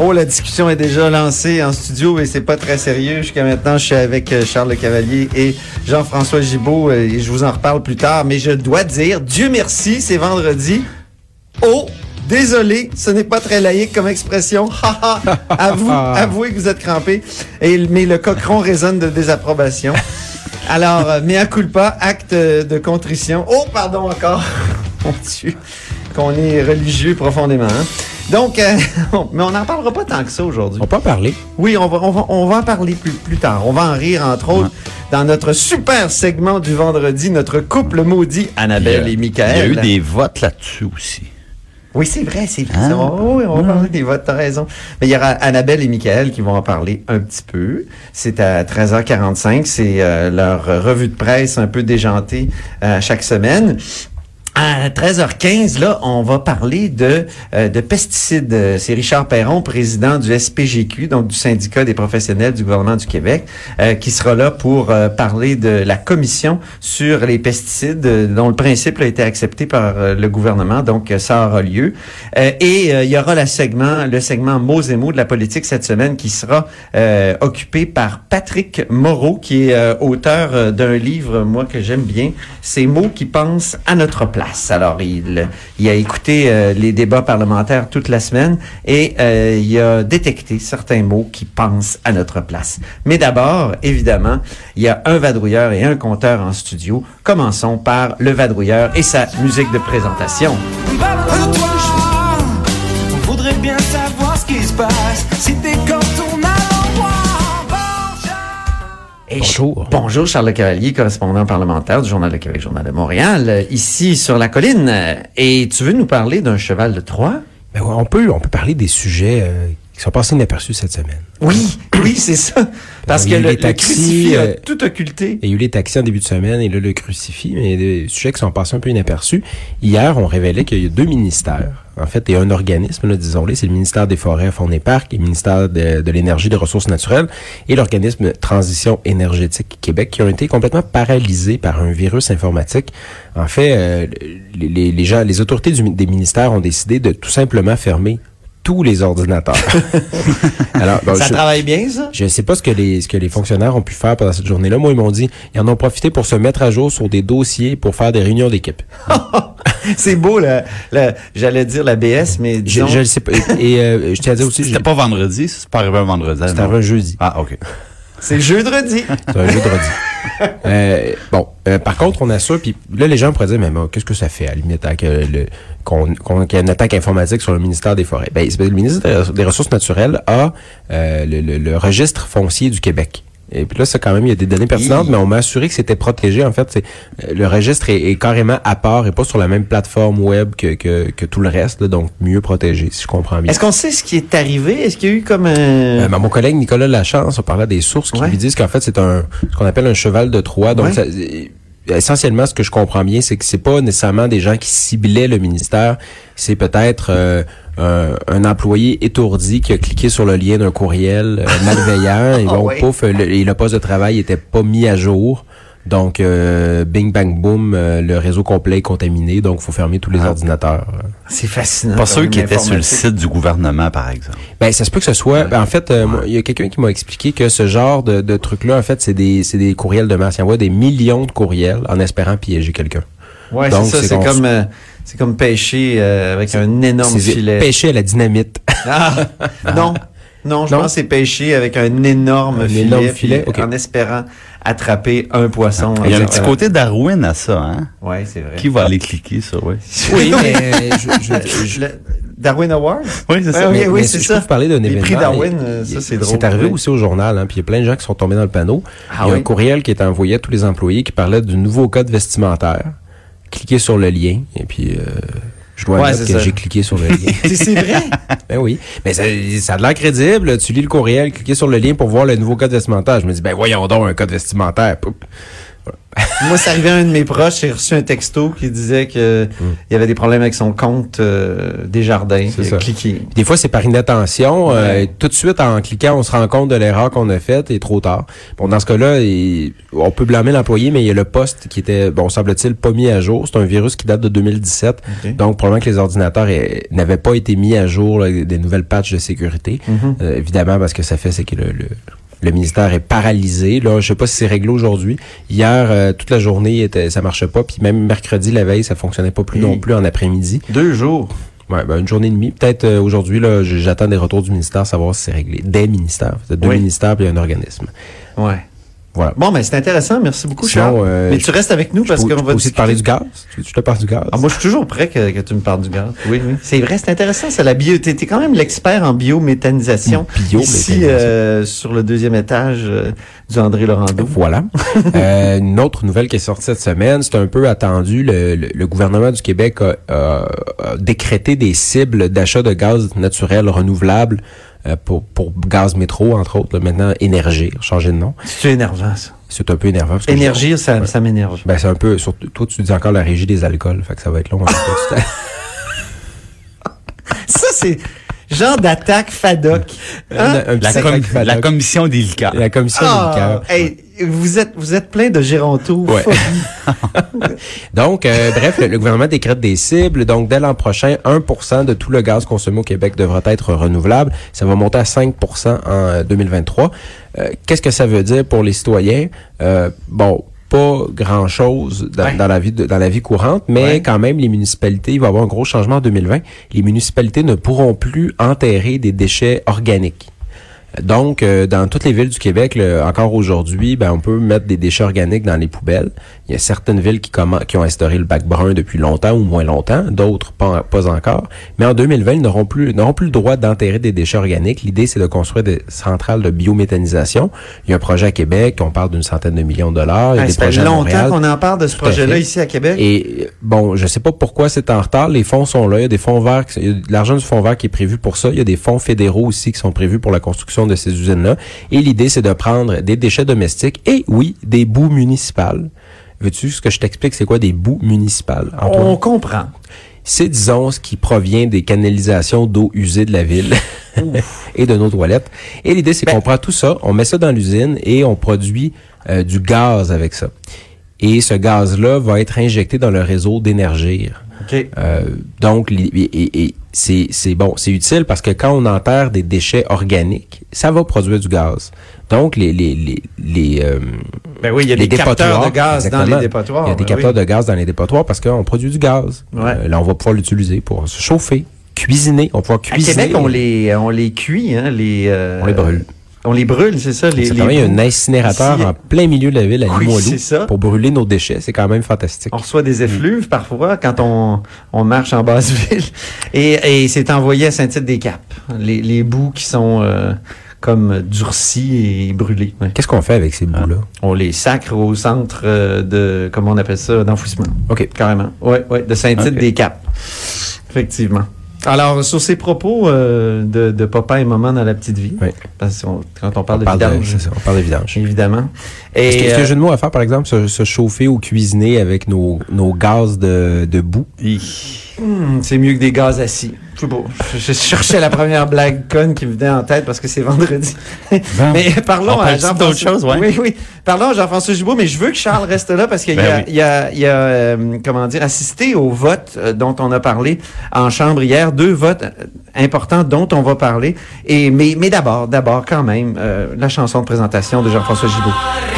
Oh, la discussion est déjà lancée en studio et c'est pas très sérieux. Jusqu'à maintenant, je suis avec euh, Charles Le Cavalier et Jean-François Gibault euh, et je vous en reparle plus tard. Mais je dois dire, Dieu merci, c'est vendredi. Oh, désolé, ce n'est pas très laïque comme expression. Ha, ha. Avoue, avouez que vous êtes crampé. Et, mais le cochon résonne de désapprobation. Alors, euh, mea culpa, acte de contrition. Oh, pardon encore. Mon Dieu, qu'on est religieux profondément. hein. Donc, euh, mais on n'en parlera pas tant que ça aujourd'hui. On peut en parler. Oui, on va, on va, on va en parler plus, plus tard. On va en rire, entre autres, dans notre super segment du vendredi, notre couple maudit, Annabelle et Il y Michael. a eu des votes là-dessus aussi. Oui, c'est vrai, c'est vrai. Hein? Oui, on va parler des votes, t'as raison. Mais il y aura Annabelle et Michael qui vont en parler un petit peu. C'est à 13h45. C'est euh, leur revue de presse un peu déjantée euh, chaque semaine. À 13h15, là, on va parler de, euh, de pesticides. Euh, C'est Richard Perron, président du SPGQ, donc du syndicat des professionnels du gouvernement du Québec, euh, qui sera là pour parler de la commission sur les pesticides, dont le principe a été accepté par le gouvernement. Donc, ça aura lieu. Et il y aura le segment, le segment mots et mots de la politique cette semaine qui sera occupé par Patrick Moreau, qui est auteur d'un livre, moi, que j'aime bien, Ces mots qui pensent à notre place. Alors, il, a écouté euh, les débats parlementaires toute la semaine et euh, il a détecté certains mots qui pensent à notre place. Mais d'abord, évidemment, il y a un vadrouilleur et un compteur en studio. Commençons par le vadrouilleur et sa musique de présentation. Et Bonjour. je- bonjour Charles Cavalier, correspondant parlementaire du Journal de Québec, Journal de Montréal, euh, ici sur la colline. Et tu veux nous parler d'un cheval de Troie? Ben ouais, on, peut, on peut parler des sujets euh, qui sont passés inaperçus cette semaine. Oui, oui, c'est ça. Parce que le, taxis, crucifix a euh, tout occulté. Il y a eu les taxis en début de semaine et là le crucifix, mais des sujets qui sont passés un peu inaperçus. Hier, on révélait qu'il y a deux ministères, en fait, et un organisme, disons-le, c'est le ministère des Forêts, Fonds et Parcs, et le ministère de, de l'Énergie et des Ressources naturelles, et l'organisme Transition énergétique Québec, qui ont été complètement paralysés par un virus informatique. En fait, euh, les, les- les gens, les autorités du- des ministères ont décidé de tout simplement fermer tous les ordinateurs. Alors, bon, ça je- travaille bien, ça? je ne sais pas ce que les ce que les fonctionnaires ont pu faire pendant cette journée-là. Moi, ils m'ont dit, ils en ont profité pour se mettre à jour sur des dossiers pour faire des réunions d'équipe. c'est beau, là. J'allais dire la BS, mais Je, disons... je le sais pas. Et euh, je tiens à dire aussi, C'était pas vendredi, ça, c'est pas arrivé un vendredi. c'était un jeudi. Ah, OK. C'est jeudi. C'est un jeudi. euh, bon, euh, par contre, on assure, puis là, les gens pourraient dire, mais bon, qu'est-ce que ça fait à la limite le- qu'on y ait une attaque informatique sur le ministère des Forêts? Ben, le ministre des Ressources naturelles a euh, le, le- le registre foncier du Québec. Et puis là, c'est quand même, il y a des données pertinentes, mais on m'a assuré que c'était protégé. En fait, c'est euh, le registre est, est carrément à part et pas sur la même plateforme web que, que, que tout le reste, là, donc mieux protégé, si je comprends bien. Est-ce qu'on sait ce qui est arrivé? Est-ce qu'il y a eu comme un... Euh, ben, mon collègue Nicolas Lachance a parlé des sources qui Ouais. lui disent qu'en fait, c'est un ce qu'on appelle un cheval de Troie. Donc, Ouais. ça- euh, essentiellement, ce que je comprends bien, c'est que c'est pas nécessairement des gens qui ciblaient le ministère. C'est peut-être euh, un, un employé étourdi qui a cliqué sur le lien d'un courriel euh, malveillant et Ah bon, ouais. pouf, le, et le poste de travail était pas mis à jour. Donc, euh, bing, bang, boom, euh, le réseau complet est contaminé. Donc, il faut fermer tous les Ah. ordinateurs. C'est fascinant. Pas ceux qui étaient sur le site du gouvernement, par exemple. Ben, ça se peut que ce soit. ben, en fait, euh, moi, il y a quelqu'un qui m'a expliqué que ce genre de, de truc-là, en fait, c'est des, c'est des courriels de masse. Il envoie des millions de courriels en espérant piéger quelqu'un. Ouais, c'est ça. c'est comme, euh, c'est comme pêcher euh, avec un énorme filet. pêcher à la dynamite. Ah, non. Non, je Non? pense que c'est pêché avec un énorme Un filet, énorme filet, en espérant attraper un poisson. Il y a un petit côté Darwin à ça, hein? Ouais, c'est vrai. Qui va aller cliquer sur, oui? Oui, mais je, je- je- Le Darwin Award? Oui, c'est ça. Ouais, oui, oui, c'est je ça. peux vous parler d'un Les événement. prix Darwin, et- ça, c'est drôle. C'est arrivé oui. aussi au journal, hein, puis il y a plein de gens qui sont tombés dans le panneau. Ah il y a oui? un courriel qui est envoyé à tous les employés qui parlait du nouveau code vestimentaire. Cliquez sur le lien, et puis euh, je dois Ouais, que j'ai cliqué sur le lien. C'est vrai? ben oui, mais ça, ça a l'air crédible. Tu lis le courriel, cliquez sur le lien pour voir le nouveau code vestimentaire. Je me dis, ben voyons donc, un code vestimentaire. Poup. Moi, c'est arrivé à un de mes proches, j'ai reçu un texto qui disait que il y avait des problèmes avec son compte euh, des jardins. Cliqué. Des fois, c'est par inattention. euh, tout de suite, en cliquant, on se rend compte de l'erreur qu'on a faite et trop tard. Bon, dans ce cas-là, on peut blâmer l'employé, mais il y a le poste qui était, bon, semble-t-il, pas mis à jour. C'est un virus qui date de 2017. Ok. Donc, probablement que les ordinateurs eh, n'avaient pas été mis à jour, là, des nouvelles patchs de sécurité. Mhm. Euh, évidemment, parce que ça fait, c'est que le, le, le ministère est paralysé. Là, je sais pas si c'est réglé aujourd'hui. Hier, euh, toute la journée, était, ça marchait pas. Puis même mercredi, la veille, ça fonctionnait pas plus Oui. non plus en après-midi. Deux jours. Ouais, ben, une journée et demie. Peut-être euh, aujourd'hui, là, j'attends des retours du ministère, savoir si c'est réglé. Des ministères. Deux Oui. ministères puis un organisme. Ouais. Voilà. Bon, ben c'est intéressant. Merci beaucoup, Sinon, Charles. euh, Mais tu restes avec nous parce qu'on va aussi te parler du gaz. Tu te parle du gaz? Ah, moi, je suis toujours prêt que, que tu me parles du gaz. Oui, oui. C'est vrai, c'est intéressant. C'est la bio. T'es, quand même l'expert en biométhanisation. Biométhanisation. Ici, euh, sur le deuxième étage euh, du André Laurando. Voilà. Euh, une autre nouvelle qui est sortie cette semaine, c'est un peu attendu. Le, le- le gouvernement du Québec a, a- a décrété des cibles d'achat de gaz naturel renouvelable pour, pour gaz métro, entre autres. là, maintenant, Énergie, changer de nom. C'est énervant, ça. C'est un peu énervant. parce que Énergie, ça, Ouais. ça m'énerve. Ben, c'est un peu, surtout, toi, tu dis encore la régie des alcools, fait que ça va être long. Ça, c'est genre d'attaque FADOC. Hein? Un petit La, sac com- FADOC. la commission des liqueurs. La commission des liqueurs. hey, vous êtes, vous êtes plein de gérontos. Ouais. Donc, euh, bref, le, le gouvernement décrète des cibles. Donc, dès l'an prochain, 1% de tout le gaz consommé au Québec devra être renouvelable. Ça va monter à 5% en euh, 2023. Euh, Qu'est-ce que ça veut dire pour les citoyens? Euh, bon, pas grand-chose dans, Ouais. dans la vie de- dans la vie courante, mais Ouais. quand même, les municipalités, il va y avoir un gros changement en 2020. Les municipalités ne pourront plus enterrer des déchets organiques. Donc, euh, dans toutes les villes du Québec, là, encore aujourd'hui, ben, on peut mettre des déchets organiques dans les poubelles. Il y a certaines villes qui, qui ont instauré le bac brun depuis longtemps ou moins longtemps, d'autres pas, pas encore. Mais en 2020, ils n'auront plus, n'auront plus le droit d'enterrer des déchets organiques. L'idée, c'est de construire des centrales de biométhanisation. Il y a un projet à Québec, on parle d'une centaine de millions de dollars. Il y a Hey, des ça fait longtemps qu'on en parle de ce projet-là ici à Québec. Et bon, je sais pas pourquoi c'est en retard. Les fonds sont là. Il y a des fonds verts. l'argent du fonds vert qui est prévu pour ça. Il y a des fonds fédéraux aussi qui sont prévus pour la construction de ces usines-là. Et l'idée, c'est de prendre des déchets domestiques et oui, des boues municipales. Veux-tu ce que je t'explique, c'est quoi des boues municipales? Antoine? On comprend. C'est, disons, ce qui provient des canalisations d'eau usée de la ville et de nos toilettes. Et l'idée, c'est Ben- qu'on prend tout ça, on met ça dans l'usine et on produit euh, du gaz avec ça. Et ce gaz-là va être injecté dans le réseau d'énergie. OK. Euh, donc, et, et- et c'est c'est bon, c'est utile parce que quand on enterre des déchets organiques, ça va produire du gaz. Donc, les les les, les, euh, Ben oui, il y a des capteurs de gaz dans les dépotoirs. Il y a des ben capteurs oui. de gaz dans les dépotoirs parce qu'on produit du gaz. Ouais. Euh, là, on va pouvoir l'utiliser pour se chauffer, cuisiner. On va pouvoir À cuisiner. Québec, on les, on les cuit, hein, les... euh, On les brûle. On les brûle, c'est ça, les... C'est les quand même un incinérateur en plein milieu de la ville à Oui, Limoilou c'est ça. pour brûler nos déchets. C'est quand même fantastique. On reçoit des effluves parfois quand on, on marche en basse ville. Et, et c'est envoyé à Saint-Tite-des-Caps. Les, les bouts qui sont euh, comme durcis et brûlés. ouais. Qu'est-ce qu'on fait avec ces bouts-là? On les sacre au centre euh, de, comment on appelle ça, d'enfouissement. OK. Carrément. Ouais, ouais, de Saint-Tite-des-Caps. Effectivement. Alors, sur ces propos euh, de, de papa et maman dans la petite vie, Oui. parce que on- quand on parle On de parle vidange, ça, on parle de vidange. évidemment. Est-ce qu'il y a- un jeu de mots à faire, par exemple, se, se chauffer ou cuisiner avec nos, nos gaz de, de boue? Hmm, c'est mieux que des gaz assis. Je sais pas. Je, je cherchais la première blague conne qui me venait en tête parce que c'est vendredi. mais parlons On à Jean-François. ouais? Oui, oui. Parlons à Jean-François Gibault, mais je veux que Charles reste là parce qu'il y a, Ben oui. il a, il a, euh, comment dire, assisté au vote euh, dont on a parlé en chambre hier. Deux votes euh, importants dont on va parler. Et, mais, mais d'abord, d'abord, quand même, euh, la chanson de présentation de Jean-François Gibault.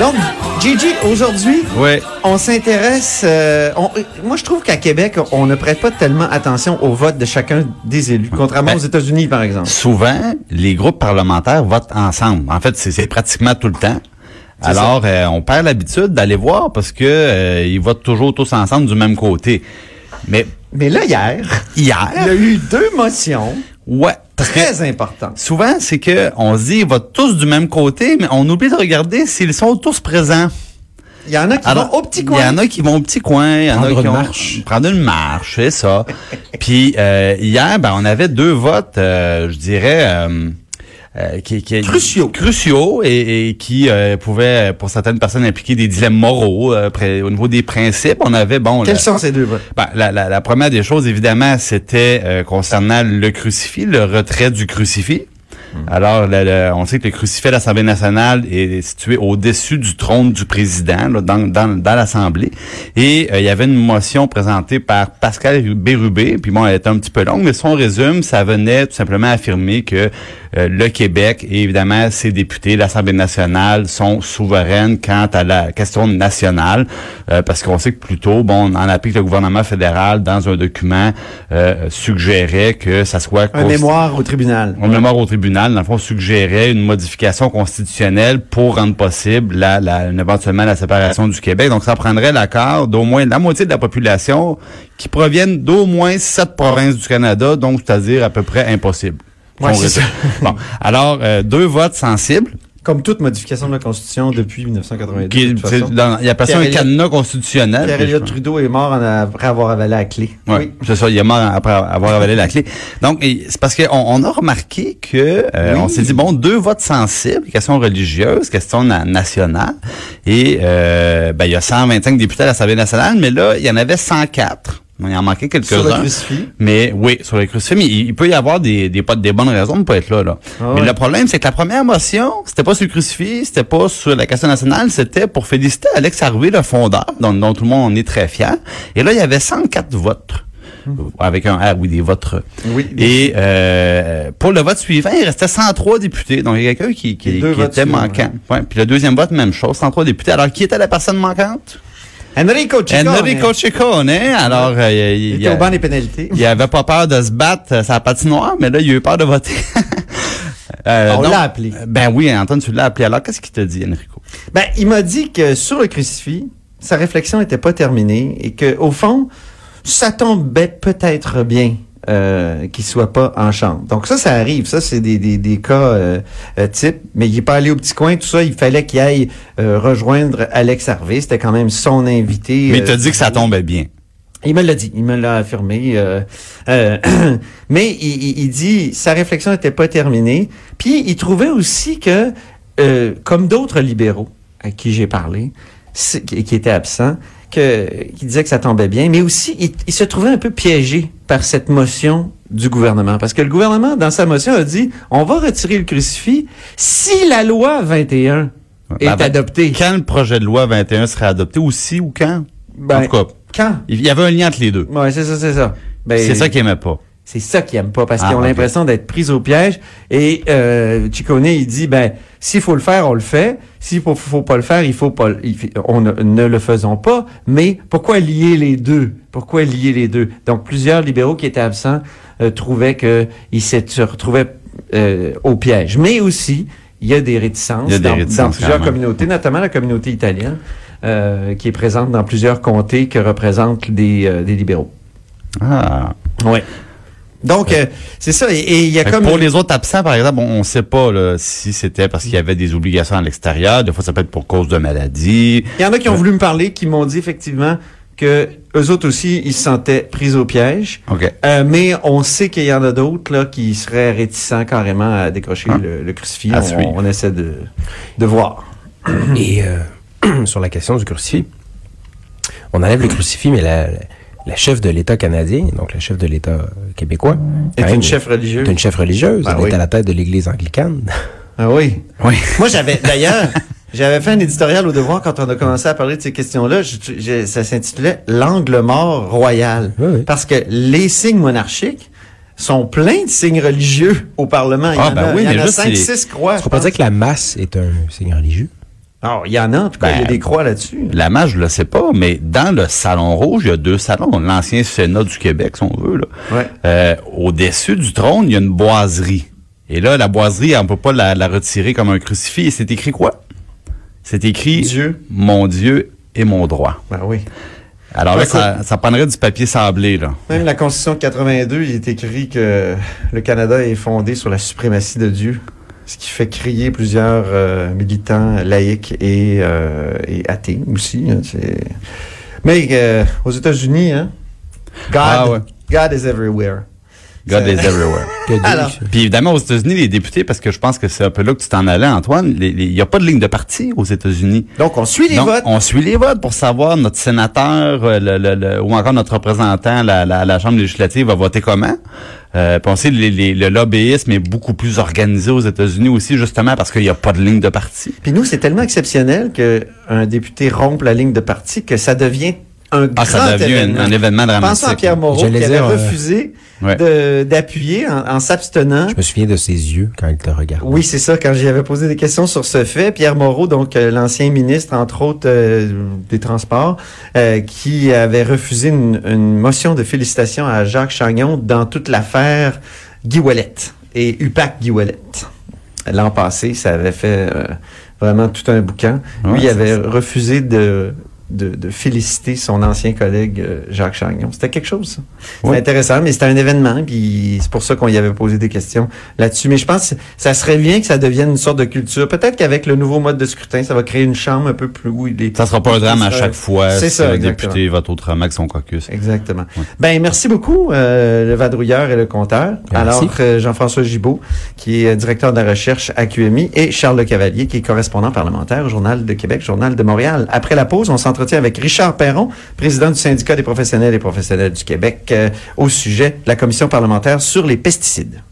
Donc, Gigi, aujourd'hui, Ouais. on s'intéresse. euh, moi, je trouve qu'à Québec, on ne prête pas tellement attention au vote de chacun des élus, contrairement Ben, aux États-Unis, par exemple. Souvent, les groupes parlementaires votent ensemble. En fait, c'est pratiquement tout le temps. Alors, euh, on perd l'habitude d'aller voir parce que euh, ils votent toujours tous ensemble du même côté. Mais Mais là, hier, hier, il y a eu deux motions ouais, très importantes. souvent, c'est que on se dit ils votent tous du même côté, mais on oublie de regarder s'ils sont tous présents. Il y en a qui Alors, vont au petit Il coin. y en a qui vont au petit coin, il y en a Prendre qui une ont- marche. prendre une marche, c'est ça. Puis euh, hier, ben on avait deux votes, euh, je dirais. euh, euh, qui, qui, Cruciaux. cruciaux et, et qui euh, pouvaient pour certaines personnes impliquer des dilemmes moraux euh, au niveau des principes on avait bon Quels sont ces deux ben, la, la, la première des choses, évidemment, c'était euh, concernant le crucifix, le retrait du crucifix. Alors, le- le- on sait que le crucifix à l'Assemblée nationale est situé au-dessus du trône du président, là, dans, dans, dans l'Assemblée. Et euh, il y avait une motion présentée par Pascal Bérubé, puis bon, elle était un petit peu longue, mais son résume, ça venait tout simplement affirmer que euh, le Québec et évidemment ses députés, l'Assemblée nationale, sont souveraines quant à la question nationale, euh, parce qu'on sait que plus tôt, bon, on en applique le gouvernement fédéral dans un document euh, suggérait que ça soit Un mémoire au tribunal. un mémoire au tribunal, dans le fond, suggérait une modification constitutionnelle pour rendre possible la, la, éventuellement la séparation du Québec. Donc, ça prendrait l'accord d'au moins la moitié de la population qui proviennent d'au moins sept provinces du Canada, donc c'est-à-dire à peu près impossible. Ouais. Bon, alors, euh, deux votes sensibles. Comme toute modification de la Constitution depuis 1982. Qui, de toute c'est façon. dans- il appelle ça un Pierre-Éliott- cadenas constitutionnel. Pierre-Éliott Trudeau est mort en a- après avoir avalé la clé. Ouais, c'est ça, il est mort après avoir avalé la clé. Donc, c'est parce qu'on on a remarqué que euh, Oui. on s'est dit, bon, deux votes sensibles, question religieuse, question na- nationale, et euh, ben, il y a 125 députés à l'Assemblée nationale, mais là, il y en avait 104. Il en manquait Sur le quelques-uns. crucifix. Mais oui, sur le crucifix, mais il, il peut y avoir des, des, pas- des bonnes raisons de pas être là. là. Ah mais le problème, c'est que la première motion, c'était pas sur le crucifix, c'était pas sur la question nationale, c'était pour féliciter Alex Harvey, le fondeur, dont, dont tout le monde en est très fier. Et là, il y avait 104 votes. Avec un R, oui, des votes. Oui. Et euh, pour le vote suivant, il restait 103 députés. Donc, il y a quelqu'un qui, qui, Les qui était manquant. Ouais. Puis le deuxième vote, même chose, 103 députés. Alors, qui était la personne manquante? Enrico Ciccone. Enrico Ciccone. Alors, euh, il, Il il- était au banc des pénalités. il avait pas peur de se battre la patinoire, mais là, il a eu peur de voter. Euh, On l'a appelé. Ben oui, Antoine, tu l'as appelé. Alors, qu'est-ce qu'il t'a dit, Enrico? Ben, il m'a dit que sur le crucifix, sa réflexion n'était pas terminée et que au fond, ça tombait peut-être bien euh, qu'il soit pas en chambre. Donc ça, ça arrive. Ça, c'est des, des, des cas euh, euh, types. Mais il est pas allé au petit coin, tout ça. Il fallait qu'il aille euh, rejoindre Alex Harvey. C'était quand même son invité. Mais il euh, t'a dit que ça tombait bien. Il me l'a dit, il me l'a affirmé. euh, euh, mais il, il- dit sa réflexion n'était pas terminée. Puis il trouvait aussi que, euh, comme d'autres libéraux à qui j'ai parlé, qui étaient absents, que qui disaient que ça tombait bien, mais aussi il, il se trouvait un peu piégé par cette motion du gouvernement, parce que le gouvernement dans sa motion a dit on va retirer le crucifix si la loi 21 est Ben, ben, adoptée. Quand le projet de loi 21 serait adopté aussi ou quand? Ben, en tout cas, Quand? il y avait un lien entre les deux. Ouais, c'est ça, c'est ça. Ben, c'est ça qu'il aimait pas. C'est ça qu'ils aiment pas parce Ah, qu'ils ont ok. l'impression d'être pris au piège. Et euh, Ciccone, il dit ben s'il faut le faire, on le fait. S'il faut, faut pas le faire, il faut pas. il on ne, ne le faisons pas. Mais pourquoi lier les deux? Pourquoi lier les deux? Donc plusieurs libéraux qui étaient absents euh, trouvaient que ils se retrouvaient euh, au piège. Mais aussi il y a des réticences, a des dans, réticences, dans plusieurs communautés, notamment la communauté italienne, euh, qui est présente dans plusieurs comtés que représentent des, des libéraux. Ah. Ouais. Donc, euh, c'est ça. Et, il y a comme... Pour les autres absents, par exemple, on ne sait pas là, si c'était parce qu'il y avait des obligations à l'extérieur. Des fois, ça peut être pour cause de maladie. Il y en a qui ont voulu me parler, qui m'ont dit effectivement que eux autres aussi, ils se sentaient pris au piège. OK. Euh, mais on sait qu'il y en a d'autres là qui seraient réticents carrément à décrocher Ah. le, le crucifix. On, essaie de, de voir. Et euh, sur la question du crucifix, on enlève le crucifix, mais la, la- la chef de l'État canadien, donc la chef de l'État euh, québécois, Est une chef religieuse? est une chef religieuse. Ah elle oui. est à la tête de l'Église anglicane. Ah oui. Oui. Moi, j'avais d'ailleurs, j'avais fait un éditorial au devoir quand on a commencé à parler de ces questions-là. Ça s'intitulait L'angle mort royal. Oui, oui. Parce que les signes monarchiques sont pleins de signes religieux au Parlement. Il y Ah, en ben a, oui, il y en a cinq, six croix. Je dire pense. que la masse est un signe religieux? Alors, il y en a, en tout cas, il y a Ben, des croix là-dessus. La match, je le sais pas, mais dans le Salon Rouge, il y a deux salons. L'ancien Sénat du Québec, si on veut. Là. Ouais. Euh, Au-dessus du trône, il y a une boiserie. Et là, la boiserie, on peut pas la, la retirer comme un crucifix. Et c'est écrit quoi? C'est écrit Dieu. Mon Dieu et mon droit. Ben oui. Alors là, ça, ça prendrait du papier sablé, là. Même la Constitution de 82, il est écrit que le Canada est fondé sur la suprématie de Dieu. Ce qui fait crier plusieurs euh, militants laïcs et, euh, et athées aussi. hein, Mais euh, aux États-Unis, hein, God, Ah ouais. God is everywhere. God is everywhere. Alors, Puis évidemment, aux États-Unis, les députés, parce que je pense que c'est un peu là que tu t'en allais, Antoine, il n'y a pas de ligne de parti aux États-Unis. Donc, on suit les Donc, votes. on suit les votes pour savoir notre sénateur euh, le- le- le- ou encore notre représentant, la, la, la Chambre législative, va voter comment? Euh, puis on sait les, les- le lobbyisme est beaucoup plus organisé aux États-Unis aussi, justement parce qu'il n'y a pas de ligne de parti. Puis nous, c'est tellement exceptionnel qu'un député rompe la ligne de parti que ça devient un Ah, grand ça un, événement. un événement dramatique. Pensons à Pierre Moreau qui avait euh, refusé Ouais. d'appuyer en, en s'abstenant. Je me souviens de ses yeux quand il te regarde. Oui, c'est ça. Quand j'y avais posé des questions sur ce fait, Pierre Moreau, donc euh, l'ancien ministre, entre autres euh, des Transports, euh, qui avait refusé une, une motion de félicitations à Jacques Chagnon dans toute l'affaire Guy Ouellet et UPAC Guy Ouellet. L'an passé, ça avait fait euh, vraiment tout un boucan. Ouais, Lui, il avait refusé de, de, de féliciter son ancien collègue euh, Jacques Chagnon. C'était quelque chose, ça. C'était Oui. intéressant, mais c'était un événement, puis c'est pour ça qu'on y avait posé des questions là-dessus. Mais je pense que ça serait bien que ça devienne une sorte de culture. Peut-être qu'avec le nouveau mode de scrutin, ça va créer une chambre un peu plus où il est. Ça sera pas un drame à chaque fois C'est si ça, exactement. député vote autrement que son caucus. Exactement. Ben merci beaucoup euh, le vadrouilleur et le compteur. Merci. Alors euh, Jean-François Gibault qui est euh, directeur de la recherche à QMI et Charles Le Cavalier qui est correspondant parlementaire au Journal de Québec, Journal de Montréal. Après la pause, on entretien avec Richard Perron, président du syndicat des professionnels et professionnels du Québec, euh, au sujet de la commission parlementaire sur les pesticides.